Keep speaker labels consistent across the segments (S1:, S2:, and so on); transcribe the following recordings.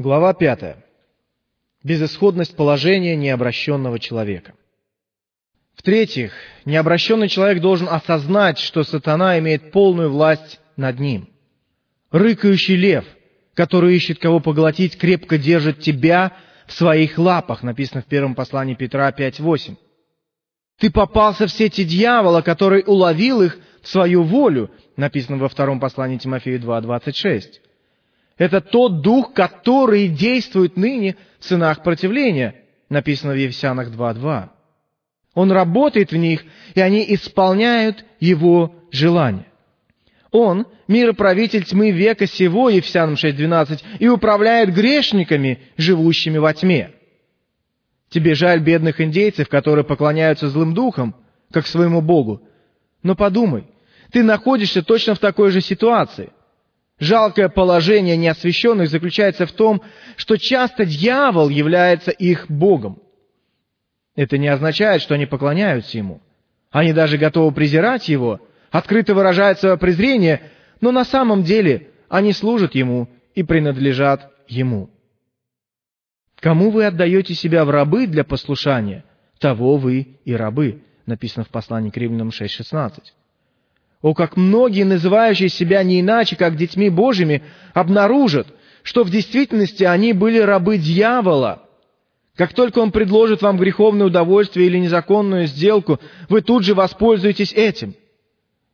S1: Глава 5. Безысходность положения необращенного человека. В-третьих, необращенный человек должен осознать, что сатана имеет полную власть над ним. Рыкающий лев, который ищет кого поглотить, крепко держит тебя в своих лапах, написано в первом послании Петра 5.8. Ты попался в сети дьявола, который уловил их в свою волю, написано во втором послании Тимофею 2.26. Это тот дух, который действует ныне в сынах противления, написано в Ефесянах 2.2. Он работает в них, и они исполняют его желания. Он – мироправитель тьмы века сего, Ефесянам 6.12, и управляет грешниками, живущими во тьме. Тебе жаль бедных индейцев, которые поклоняются злым духам, как своему Богу. Но подумай, ты находишься точно в такой же ситуации. Жалкое положение неосвященных заключается в том, что часто дьявол является их Богом. Это не означает, что они поклоняются ему. Они даже готовы презирать его, открыто выражают свое презрение, но на самом деле они служат ему и принадлежат ему. Кому вы отдаете себя в рабы для послушания, того вы и рабы, написано в послании к Римлянам 6.16. О, как многие, называющие себя не иначе, как детьми Божьими, обнаружат, что в действительности они были рабы дьявола. Как только он предложит вам греховное удовольствие или незаконную сделку, вы тут же воспользуетесь этим.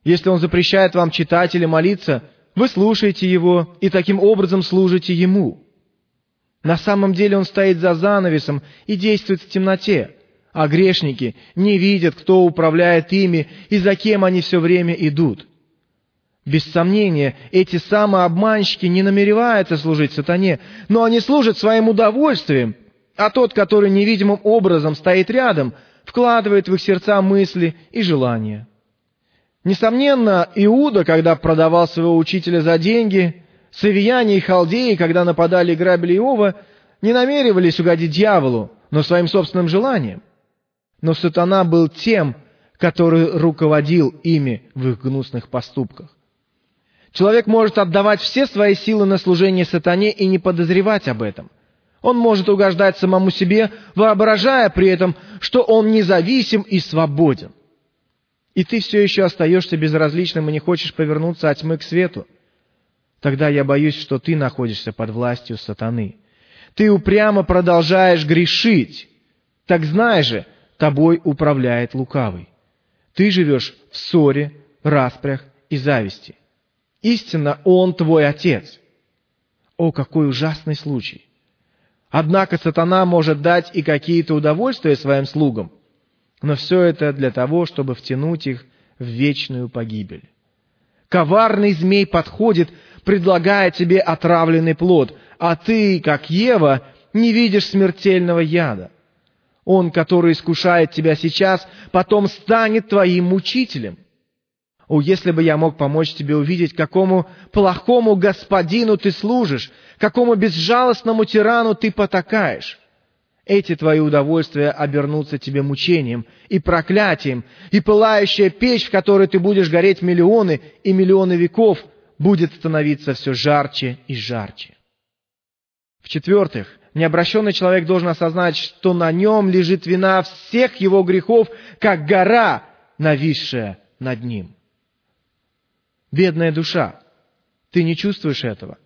S1: Если он запрещает вам читать или молиться, вы слушаете его и таким образом служите ему. На самом деле он стоит за занавесом и действует в темноте а грешники не видят, кто управляет ими и за кем они все время идут. Без сомнения, эти самообманщики не намереваются служить сатане, но они служат своим удовольствием, а тот, который невидимым образом стоит рядом, вкладывает в их сердца мысли и желания. Несомненно, Иуда, когда продавал своего учителя за деньги, Савияне и Халдеи, когда нападали и грабили Иова, не намеревались угодить дьяволу, но своим собственным желанием. Но сатана был тем, который руководил ими в их гнусных поступках. Человек может отдавать все свои силы на служение сатане и не подозревать об этом. Он может угождать самому себе, воображая при этом, что он независим и свободен. И ты все еще остаешься безразличным и не хочешь повернуться от тьмы к свету. Тогда я боюсь, что ты находишься под властью сатаны. Ты упрямо продолжаешь грешить. Так знай же, тобой управляет лукавый. Ты живешь в ссоре, распрях и зависти. Истинно он твой отец. О, какой ужасный случай! Однако сатана может дать и какие-то удовольствия своим слугам, но все это для того, чтобы втянуть их в вечную погибель. Коварный змей подходит, предлагая тебе отравленный плод, а ты, как Ева, не видишь смертельного яда. Он, который искушает тебя сейчас, потом станет твоим мучителем. О, если бы я мог помочь тебе увидеть, какому плохому господину ты служишь, какому безжалостному тирану ты потакаешь. Эти твои удовольствия обернутся тебе мучением и проклятием, и пылающая печь, в которой ты будешь гореть миллионы и миллионы веков, будет становиться все жарче и жарче. В-четвертых, Необращенный человек должен осознать, что на нем лежит вина всех его грехов, как гора, нависшая над ним. Бедная душа, ты не чувствуешь этого,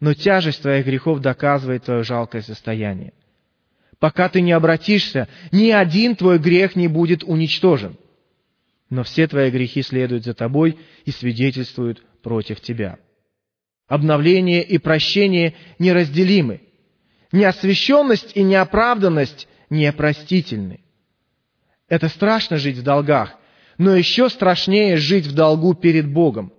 S1: но тяжесть твоих грехов доказывает твое жалкое состояние. Пока ты не обратишься, ни один твой грех не будет уничтожен. Но все твои грехи следуют за тобой и свидетельствуют против тебя. Обновление и прощение неразделимы. Неосвященность и неоправданность непростительны. Это страшно жить в долгах, но еще страшнее жить в долгу перед Богом.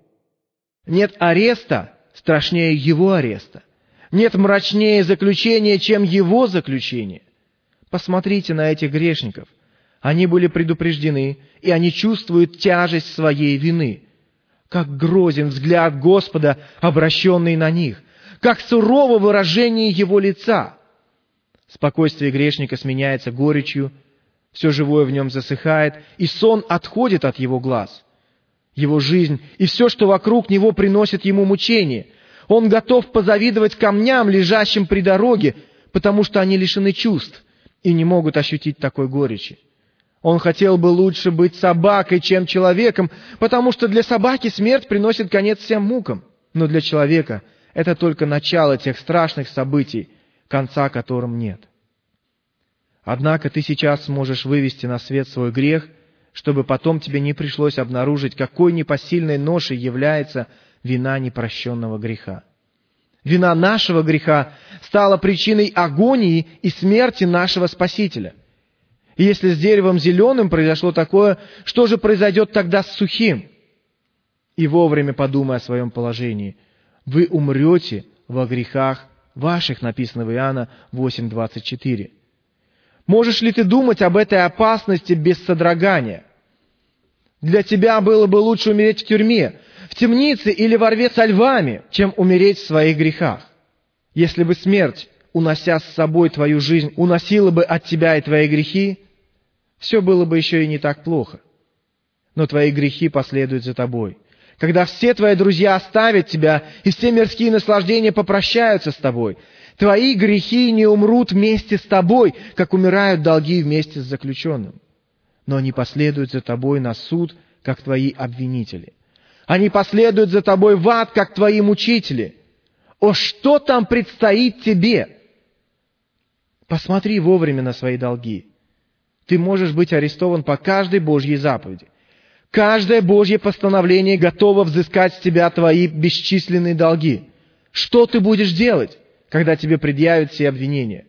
S1: Нет ареста страшнее Его ареста. Нет мрачнее заключения, чем Его заключение. Посмотрите на этих грешников. Они были предупреждены, и они чувствуют тяжесть своей вины. Как грозен взгляд Господа, обращенный на них – как сурово выражение его лица. Спокойствие грешника сменяется горечью, все живое в нем засыхает, и сон отходит от его глаз. Его жизнь и все, что вокруг него, приносит ему мучение. Он готов позавидовать камням, лежащим при дороге, потому что они лишены чувств и не могут ощутить такой горечи. Он хотел бы лучше быть собакой, чем человеком, потому что для собаки смерть приносит конец всем мукам. Но для человека это только начало тех страшных событий, конца которым нет. Однако ты сейчас сможешь вывести на свет свой грех, чтобы потом тебе не пришлось обнаружить, какой непосильной ношей является вина непрощенного греха. Вина нашего греха стала причиной агонии и смерти нашего Спасителя. И если с деревом зеленым произошло такое, что же произойдет тогда с сухим? И вовремя подумай о своем положении. Вы умрете во грехах ваших, написано в Иоанна 8.24. Можешь ли ты думать об этой опасности без содрогания? Для тебя было бы лучше умереть в тюрьме, в темнице или во рве со львами, чем умереть в своих грехах. Если бы смерть, унося с собой твою жизнь, уносила бы от тебя и твои грехи, все было бы еще и не так плохо. Но твои грехи последуют за тобой. Когда все твои друзья оставят тебя, и все мирские наслаждения попрощаются с тобой, твои грехи не умрут вместе с тобой, как умирают долги вместе с заключенным. Но они последуют за тобой на суд, как твои обвинители. Они последуют за тобой в ад, как твои мучители. О, что там предстоит тебе? Посмотри вовремя на свои долги. Ты можешь быть арестован по каждой Божьей заповеди. Каждое Божье постановление готово взыскать с тебя твои бесчисленные долги. Что ты будешь делать, когда тебе предъявят все обвинения?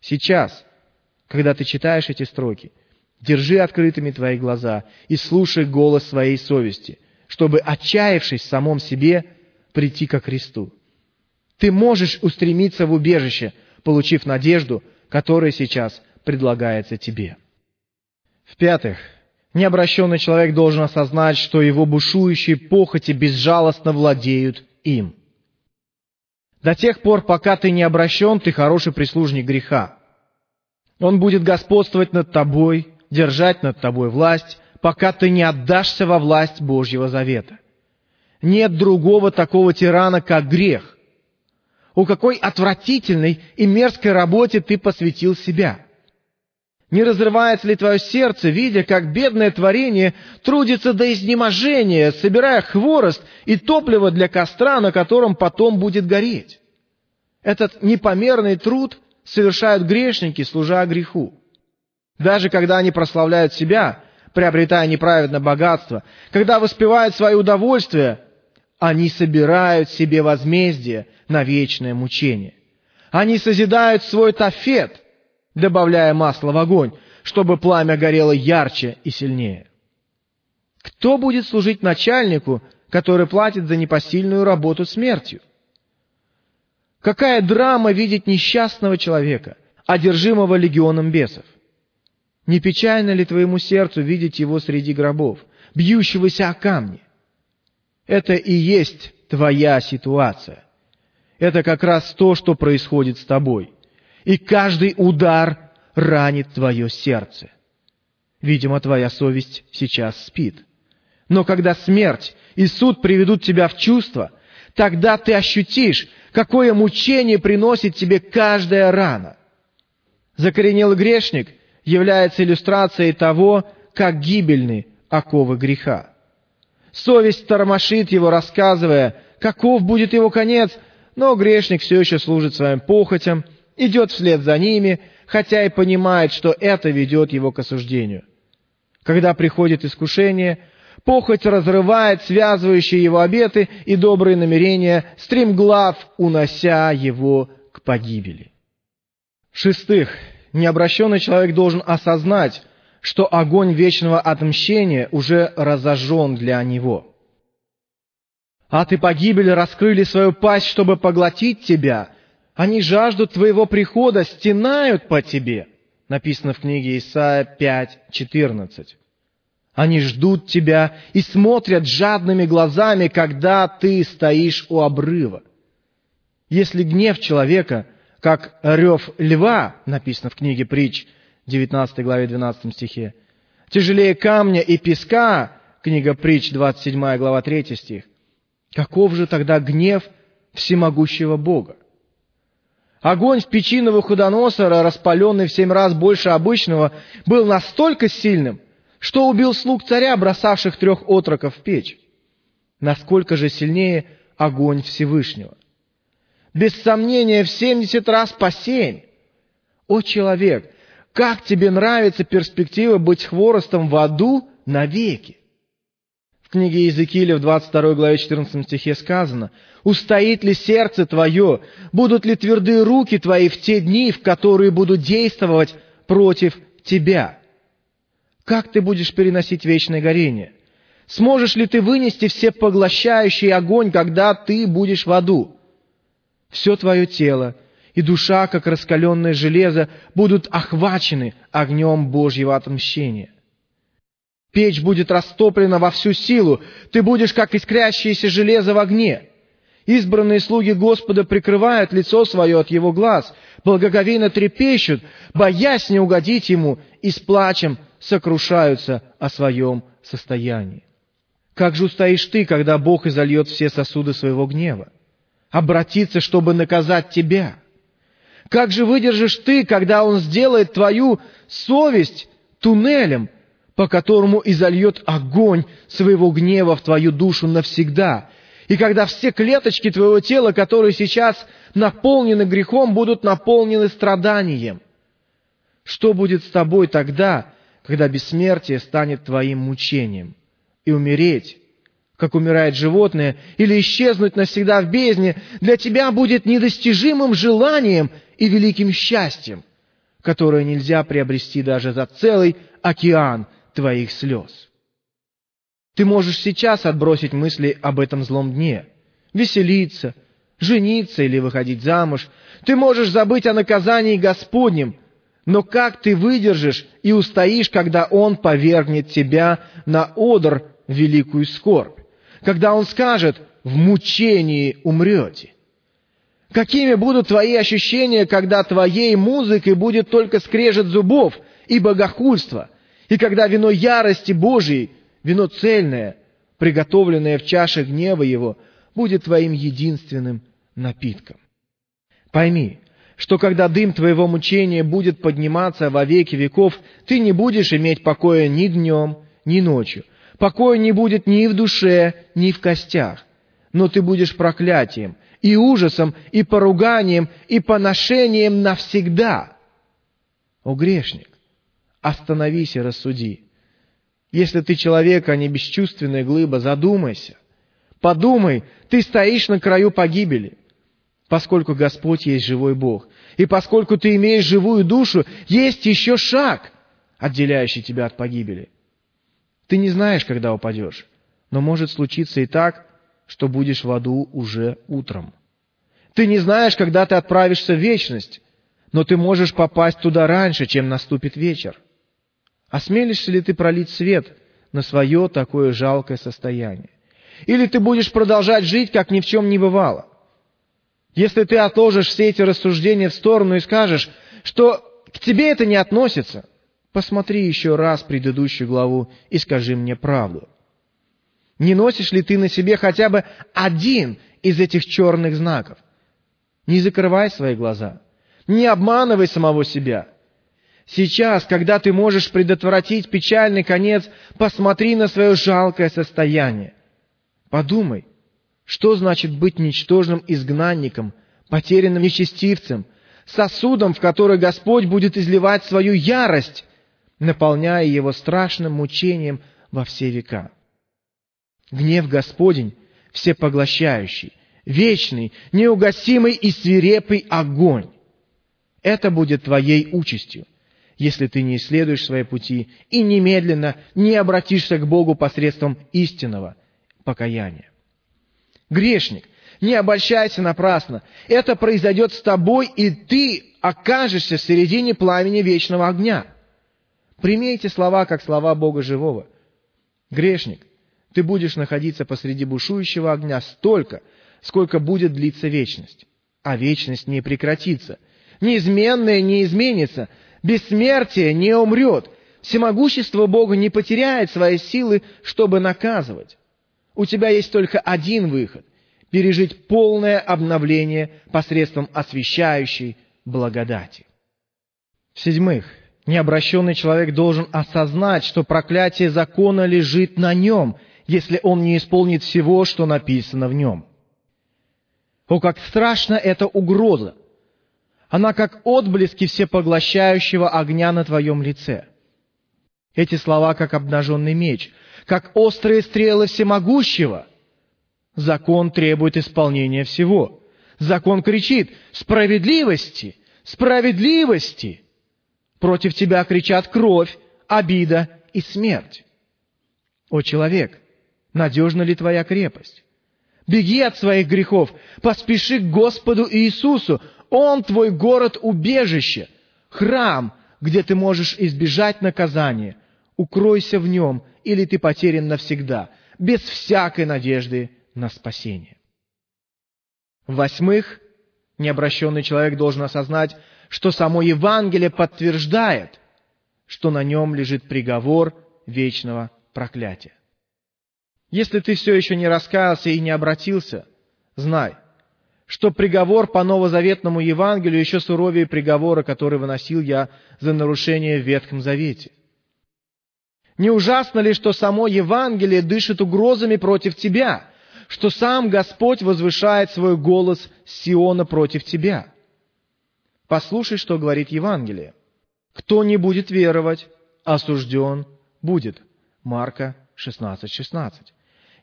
S1: Сейчас, когда ты читаешь эти строки, держи открытыми твои глаза и слушай голос своей совести – чтобы, отчаявшись в самом себе, прийти ко Христу. Ты можешь устремиться в убежище, получив надежду, которая сейчас предлагается тебе. В-пятых, необращенный человек должен осознать, что его бушующие похоти безжалостно владеют им. До тех пор, пока ты не обращен, ты хороший прислужник греха. Он будет господствовать над тобой, держать над тобой власть, пока ты не отдашься во власть Божьего завета. Нет другого такого тирана, как грех. У какой отвратительной и мерзкой работе ты посвятил себя. Не разрывается ли твое сердце, видя, как бедное творение трудится до изнеможения, собирая хворост и топливо для костра, на котором потом будет гореть? Этот непомерный труд совершают грешники, служа греху. Даже когда они прославляют себя, приобретая неправедное богатство, когда воспевают свои удовольствия, они собирают себе возмездие на вечное мучение. Они созидают свой тафет, добавляя масло в огонь, чтобы пламя горело ярче и сильнее. Кто будет служить начальнику, который платит за непосильную работу смертью? Какая драма видеть несчастного человека, одержимого легионом бесов? Не печально ли твоему сердцу видеть его среди гробов, бьющегося о камни? Это и есть твоя ситуация. Это как раз то, что происходит с тобой. И каждый удар ранит твое сердце. Видимо, твоя совесть сейчас спит. Но когда смерть и суд приведут тебя в чувство, тогда ты ощутишь, какое мучение приносит тебе каждая рана. Закоренелый грешник — является иллюстрацией того, как гибельны оковы греха. Совесть тормошит его, рассказывая, каков будет его конец, но грешник все еще служит своим похотям, идет вслед за ними, хотя и понимает, что это ведет его к осуждению. Когда приходит искушение, похоть разрывает связывающие его обеты и добрые намерения, стремглав унося его к погибели. В-шестых, необращенный человек должен осознать, что огонь вечного отмщения уже разожжен для него. Ад и погибель раскрыли свою пасть, чтобы поглотить тебя. Они жаждут твоего прихода, стенают по тебе. Написано в книге Исаия 5.14. Они ждут тебя и смотрят жадными глазами, когда ты стоишь у обрыва. Если гнев человека как рев льва, написано в книге притч, 19 главе 12 стихе. Тяжелее камня и песка, книга притч, 27 глава 3 стих. Каков же тогда гнев всемогущего Бога. Огонь в печи Навуходоносора, распаленный в семь раз больше обычного, был настолько сильным, что убил слуг царя, бросавших трех отроков в печь. Насколько же сильнее огонь Всевышнего? Без сомнения, в семьдесят раз по семь. О, человек, как тебе нравится перспектива быть хворостом в аду навеки? Книге Иезекииля в 22 главе 14 стихе сказано, «Устоит ли сердце твое? Будут ли твердые руки твои в те дни, в которые будут действовать против тебя?» Как ты будешь переносить вечное горение? Сможешь ли ты вынести всепоглощающий огонь, когда ты будешь в аду? Все твое тело и душа, как раскаленное железо, будут охвачены огнем Божьего отмщения. Печь будет растоплена во всю силу, ты будешь, как искрящееся железо в огне. Избранные слуги Господа прикрывают лицо свое от Его глаз, благоговейно трепещут, боясь не угодить Ему, и с плачем сокрушаются о своем состоянии. Как же устоишь ты, когда Бог изольет все сосуды своего гнева? Обратиться, чтобы наказать тебя. Как же выдержишь ты, когда Он сделает твою совесть туннелем, по которому изольет огонь своего гнева в твою душу навсегда, и когда все клеточки твоего тела, которые сейчас наполнены грехом, будут наполнены страданием? Что будет с тобой тогда, когда бессмертие станет твоим мучением? И умереть, как умирает животное, или исчезнуть навсегда в бездне, для тебя будет недостижимым желанием и великим счастьем, которое нельзя приобрести даже за целый океан твоих слез. Ты можешь сейчас отбросить мысли об этом злом дне, веселиться, жениться или выходить замуж. Ты можешь забыть о наказании Господнем, но как ты выдержишь и устоишь, когда Он повергнет тебя на одр великую скорбь? Когда Он скажет «в мучении умрете»? Какими будут твои ощущения, когда твоей музыкой будет только скрежет зубов и богохульство, и когда вино ярости Божией, вино цельное, приготовленное в чаше гнева Его, будет твоим единственным напитком? Пойми, что когда дым твоего мучения будет подниматься во веки веков, ты не будешь иметь покоя ни днем, ни ночью. Покоя не будет ни в душе, ни в костях. Но ты будешь проклятием, и ужасом, и поруганием, и поношением навсегда. О грешник, остановись и рассуди. Если ты человек, а не бесчувственная глыба, задумайся. Подумай, ты стоишь на краю погибели поскольку Господь есть живой Бог. И поскольку ты имеешь живую душу, есть еще шаг, отделяющий тебя от погибели. Ты не знаешь, когда упадешь, но может случиться и так, что будешь в аду уже утром. Ты не знаешь, когда ты отправишься в вечность, но ты можешь попасть туда раньше, чем наступит вечер. Осмелишься ли ты пролить свет на свое такое жалкое состояние? Или ты будешь продолжать жить, как ни в чем не бывало? Если ты отложишь все эти рассуждения в сторону и скажешь, что к тебе это не относится, посмотри еще раз предыдущую главу и скажи мне правду. Не носишь ли ты на себе хотя бы один из этих черных знаков? Не закрывай свои глаза. Не обманывай самого себя. Сейчас, когда ты можешь предотвратить печальный конец, посмотри на свое жалкое состояние. Подумай, что значит быть ничтожным изгнанником, потерянным нечестивцем, сосудом, в который Господь будет изливать свою ярость, наполняя его страшным мучением во все века? Гнев Господень всепоглощающий, вечный, неугасимый и свирепый огонь. Это будет твоей участью, если ты не исследуешь свои пути и немедленно не обратишься к Богу посредством истинного покаяния. Грешник, не обольщайся напрасно. Это произойдет с тобой, и ты окажешься в середине пламени вечного огня. Прими эти слова, как слова Бога живого. Грешник, ты будешь находиться посреди бушующего огня столько, сколько будет длиться вечность. А вечность не прекратится. Неизменное не изменится. Бессмертие не умрет. Всемогущество Бога не потеряет своей силы, чтобы наказывать. У тебя есть только один выход – пережить полное обновление посредством освящающей благодати. В-седьмых, необращенный человек должен осознать, что проклятие закона лежит на нем, если он не исполнит всего, что написано в нем. О, как страшна эта угроза! Она как отблески всепоглощающего огня на твоем лице. Эти слова как обнаженный меч, как острые стрелы всемогущего. Закон требует исполнения всего. Закон кричит «Справедливости! Справедливости!» Против тебя кричат кровь, обида и смерть. О человек, надежна ли твоя крепость? Беги от своих грехов, поспеши к Господу Иисусу, он твой город-убежище, храм, где ты можешь избежать наказания. Укройся в нем, или ты потерян навсегда, без всякой надежды на спасение. Восьмых, необращенный человек должен осознать, что само Евангелие подтверждает, что на нем лежит приговор вечного проклятия. Если ты все еще не раскаялся и не обратился, знай, что приговор по новозаветному Евангелию еще суровее приговора, который выносил я за нарушение в Ветхом Завете. Не ужасно ли, что само Евангелие дышит угрозами против тебя, что сам Господь возвышает свой голос Сиона против тебя? Послушай, что говорит Евангелие. Кто не будет веровать, осужден будет. Марка 16, 16.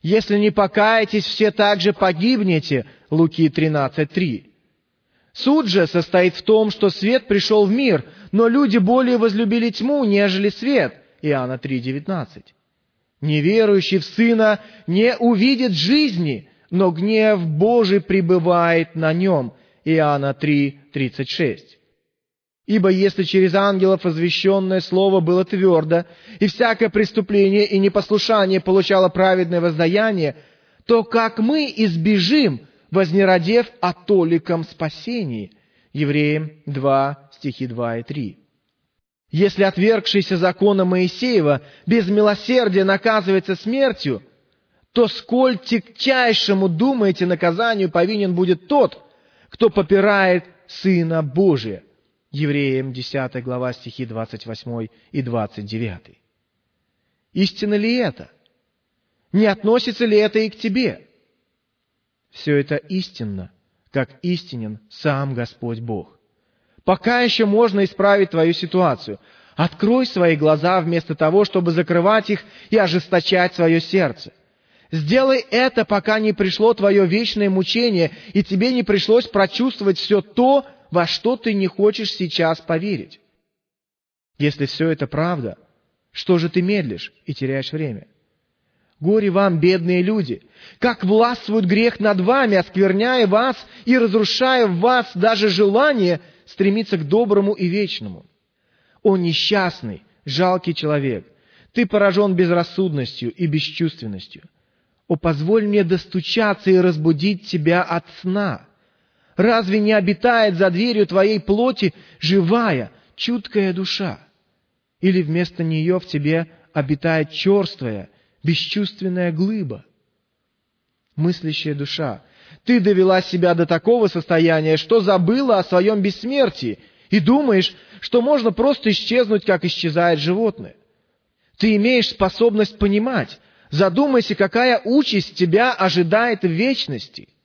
S1: Если не покаетесь, все также погибнете. Луки 13.3. Суд же состоит в том, что свет пришел в мир, но люди более возлюбили тьму, нежели свет. Иоанна 3.19. Неверующий в Сына не увидит жизни, но гнев Божий пребывает на нем. Иоанна 3.36. Ибо если через ангелов возвещенное слово было твердо, и всякое преступление и непослушание получало праведное воздаяние, то как мы избежим, вознеродев о толиком спасении? Евреям 2, стихи 2 и 3. Если отвергшийся закона Моисеева без милосердия наказывается смертью, то сколь тягчайшему, думаете, наказанию повинен будет тот, кто попирает Сына Божия. Евреям 10 глава стихи 28 и 29. Истина ли это? Не относится ли это и к тебе? Все это истинно, как истинен сам Господь Бог. Пока еще можно исправить твою ситуацию. Открой свои глаза вместо того, чтобы закрывать их и ожесточать свое сердце. Сделай это, пока не пришло твое вечное мучение, и тебе не пришлось прочувствовать все то, во что ты не хочешь сейчас поверить. Если все это правда, что же ты медлишь и теряешь время? Горе вам, бедные люди! Как властвует грех над вами, оскверняя вас и разрушая в вас даже желание стремиться к доброму и вечному. О несчастный, жалкий человек! Ты поражен безрассудностью и бесчувственностью. О, позволь мне достучаться и разбудить тебя от сна. Разве не обитает за дверью твоей плоти живая, чуткая душа? Или вместо нее в тебе обитает черствая, бесчувственная глыба? Мыслящая душа, ты довела себя до такого состояния, что забыла о своем бессмертии и думаешь, что можно просто исчезнуть, как исчезает животное. Ты имеешь способность понимать. Задумайся, какая участь тебя ожидает в вечности –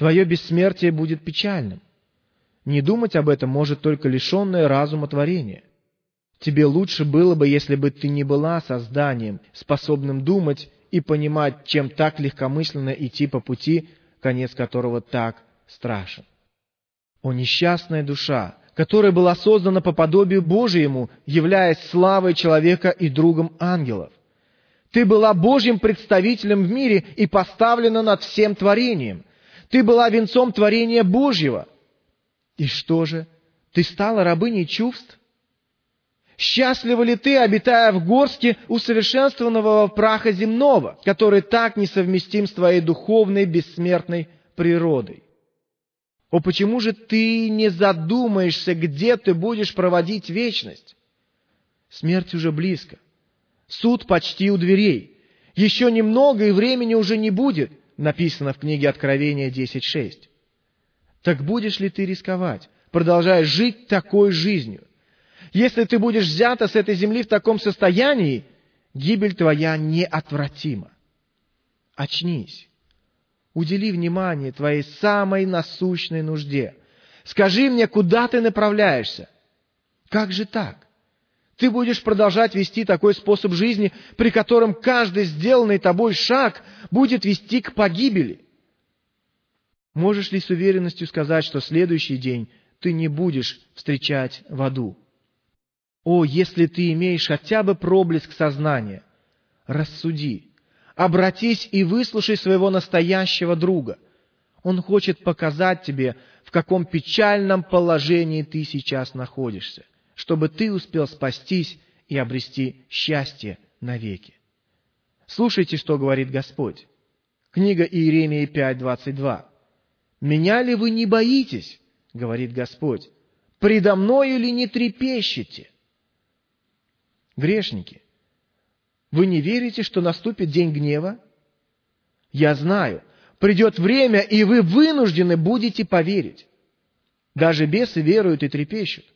S1: твое бессмертие будет печальным. Не думать об этом может только лишенное разума творение. Тебе лучше было бы, если бы ты не была созданием, способным думать и понимать, чем так легкомысленно идти по пути, конец которого так страшен. О несчастная душа, которая была создана по подобию Божьему, являясь славой человека и другом ангелов. Ты была Божьим представителем в мире и поставлена над всем творением. Ты была венцом творения Божьего. И что же? Ты стала рабыней чувств? Счастлива ли ты, обитая в горске усовершенствованного праха земного, который так несовместим с твоей духовной бессмертной природой? О, почему же ты не задумаешься, где ты будешь проводить вечность? Смерть уже близко. Суд почти у дверей. Еще немного, и времени уже не будет написано в книге Откровения 10.6. Так будешь ли ты рисковать, продолжая жить такой жизнью? Если ты будешь взята с этой земли в таком состоянии, гибель твоя неотвратима. Очнись. Удели внимание твоей самой насущной нужде. Скажи мне, куда ты направляешься? Как же так? Ты будешь продолжать вести такой способ жизни, при котором каждый сделанный тобой шаг будет вести к погибели. Можешь ли с уверенностью сказать, что следующий день ты не будешь встречать в аду? О, если ты имеешь хотя бы проблеск сознания, рассуди, обратись и выслушай своего настоящего друга. Он хочет показать тебе, в каком печальном положении ты сейчас находишься, чтобы ты успел спастись и обрести счастье навеки. Слушайте, что говорит Господь. Книга Иеремии 5.22. «Меня ли вы не боитесь, — говорит Господь, — предо мною ли не трепещете?» Грешники, вы не верите, что наступит день гнева? Я знаю, придет время, и вы вынуждены будете поверить. Даже бесы веруют и трепещут.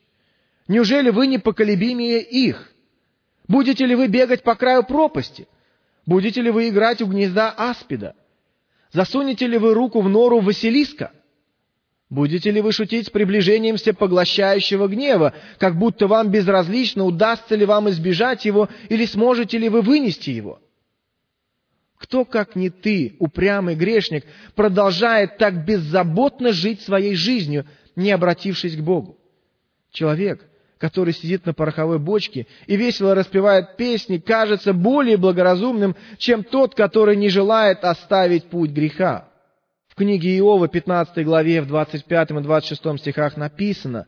S1: Неужели вы непоколебимее их? Будете ли вы бегать по краю пропасти? Будете ли вы играть у гнезда аспида? Засунете ли вы руку в нору Василиска? Будете ли вы шутить с приближением всепоглощающего гнева, как будто вам безразлично, удастся ли вам избежать его или сможете ли вы вынести его? Кто, как не ты, упрямый грешник, продолжает так беззаботно жить своей жизнью, не обратившись к Богу? Человек, который сидит на пороховой бочке и весело распевает песни, кажется более благоразумным, чем тот, который не желает оставить путь греха. В книге Иова, 15 главе, в 25 и 26 стихах написано,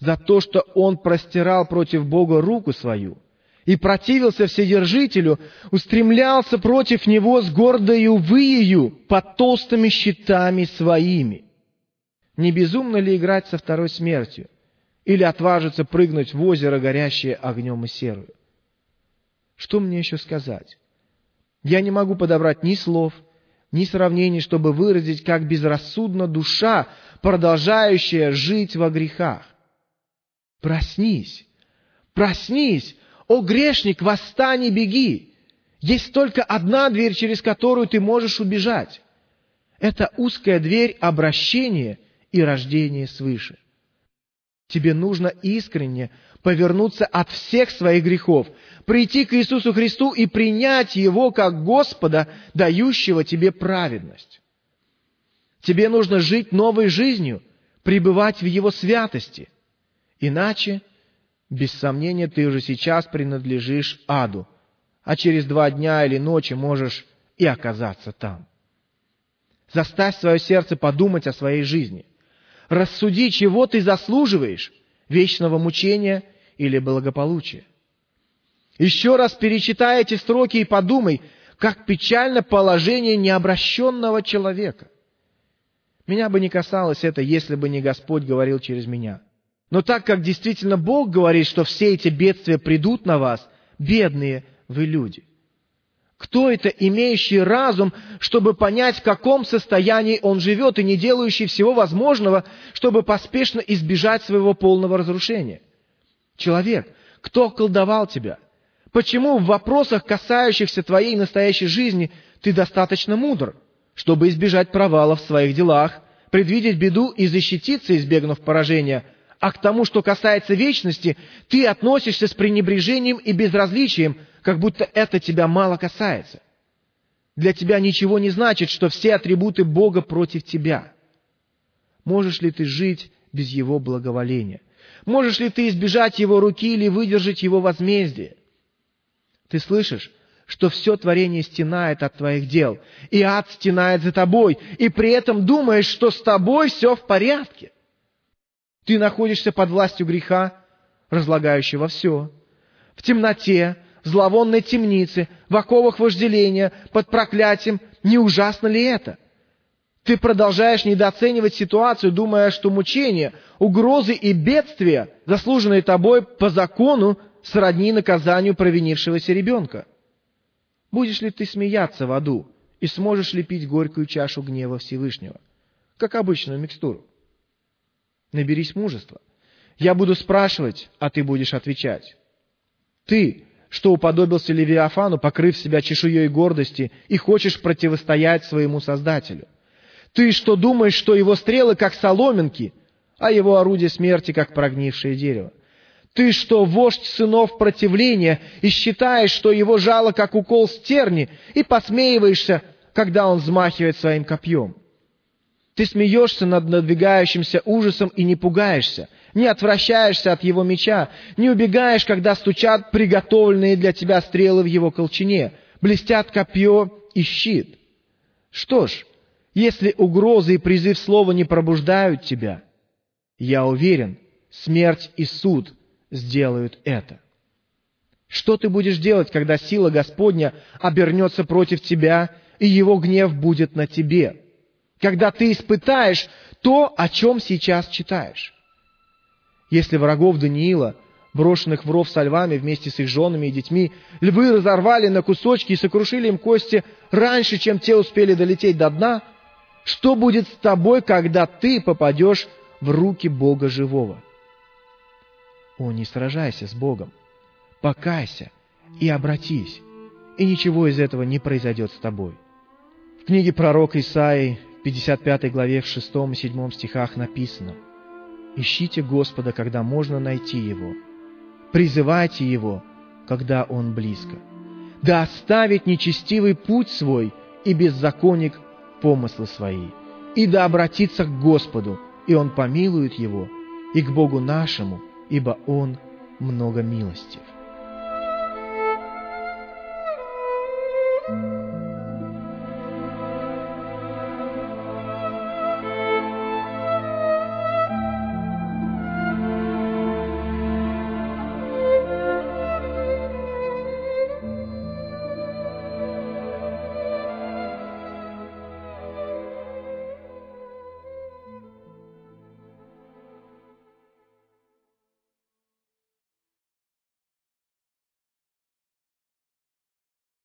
S1: «За то, что он простирал против Бога руку свою и противился Вседержителю, устремлялся против него с гордою выею под толстыми щитами своими». Не безумно ли играть со второй смертью? Или отважиться прыгнуть в озеро, горящее огнем и серую? Что мне еще сказать? Я не могу подобрать ни слов, ни сравнений, чтобы выразить, как безрассудна душа, продолжающая жить во грехах. Проснись, проснись, о грешник, восстань и беги. Есть только одна дверь, через которую ты можешь убежать. Это узкая дверь обращения и рождения свыше. Тебе нужно искренне повернуться от всех своих грехов, прийти к Иисусу Христу и принять Его как Господа, дающего тебе праведность. Тебе нужно жить новой жизнью, пребывать в Его святости. Иначе, без сомнения, ты уже сейчас принадлежишь аду, а через два дня или ночи можешь и оказаться там. Заставь свое сердце подумать о своей жизни. Рассуди, чего ты заслуживаешь – вечного мучения – или благополучие. Еще раз перечитай эти строки и подумай, как печально положение необращенного человека. Меня бы не касалось это, если бы не Господь говорил через меня. Но так как действительно Бог говорит, что все эти бедствия придут на вас, бедные вы люди. Кто это, имеющий разум, чтобы понять, в каком состоянии он живет, и не делающий всего возможного, чтобы поспешно избежать своего полного разрушения? Человек, кто колдовал тебя? Почему в вопросах, касающихся твоей настоящей жизни, ты достаточно мудр, чтобы избежать провала в своих делах, предвидеть беду и защититься, избегнув поражения, а к тому, что касается вечности, ты относишься с пренебрежением и безразличием, как будто это тебя мало касается. Для тебя ничего не значит, что все атрибуты Бога против тебя. Можешь ли ты жить без Его благоволения? Можешь ли ты избежать его руки или выдержать его возмездие? Ты слышишь, что все творение стенает от твоих дел, и ад стенает за тобой, и при этом думаешь, что с тобой все в порядке. Ты находишься под властью греха, разлагающего все. В темноте, в зловонной темнице, в оковах вожделения, под проклятием. Не ужасно ли это? Ты продолжаешь недооценивать ситуацию, думая, что мучения, угрозы и бедствия, заслуженные тобой по закону, сродни наказанию провинившегося ребенка. Будешь ли ты смеяться в аду и сможешь ли пить горькую чашу гнева Всевышнего, как обычную микстуру. Наберись мужества. Я буду спрашивать, а ты будешь отвечать. Ты, что уподобился Левиафану, покрыв себя чешуей гордости, и хочешь противостоять своему Создателю. Ты, что думаешь, что его стрелы как соломинки, а его орудие смерти как прогнившее дерево. Ты, что вождь сынов противления, и считаешь, что его жало как укол стерни, и посмеиваешься, когда он взмахивает своим копьем. Ты смеешься над надвигающимся ужасом и не пугаешься, не отвращаешься от его меча, не убегаешь, когда стучат приготовленные для тебя стрелы в его колчине, блестят копье и щит. Что ж, если угрозы и призыв слова не пробуждают тебя, я уверен, смерть и суд сделают это. Что ты будешь делать, когда сила Господня обернется против тебя, и его гнев будет на тебе? Когда ты испытаешь то, о чем сейчас читаешь? Если врагов Даниила, брошенных в ров со львами вместе с их женами и детьми, львы разорвали на кусочки и сокрушили им кости раньше, чем те успели долететь до дна, что будет с тобой, когда ты попадешь в руки Бога живого? О, не сражайся с Богом, покайся и обратись, и ничего из этого не произойдет с тобой. В книге пророка Исаии, 55 главе, в 6 и 7 стихах написано – Ищите Господа, когда можно найти Его. Призывайте Его, когда Он близко. Да оставит нечестивый путь свой и беззаконник помыслы свои. И да обратится к Господу, и Он помилует его, и к Богу нашему, ибо Он много милостив.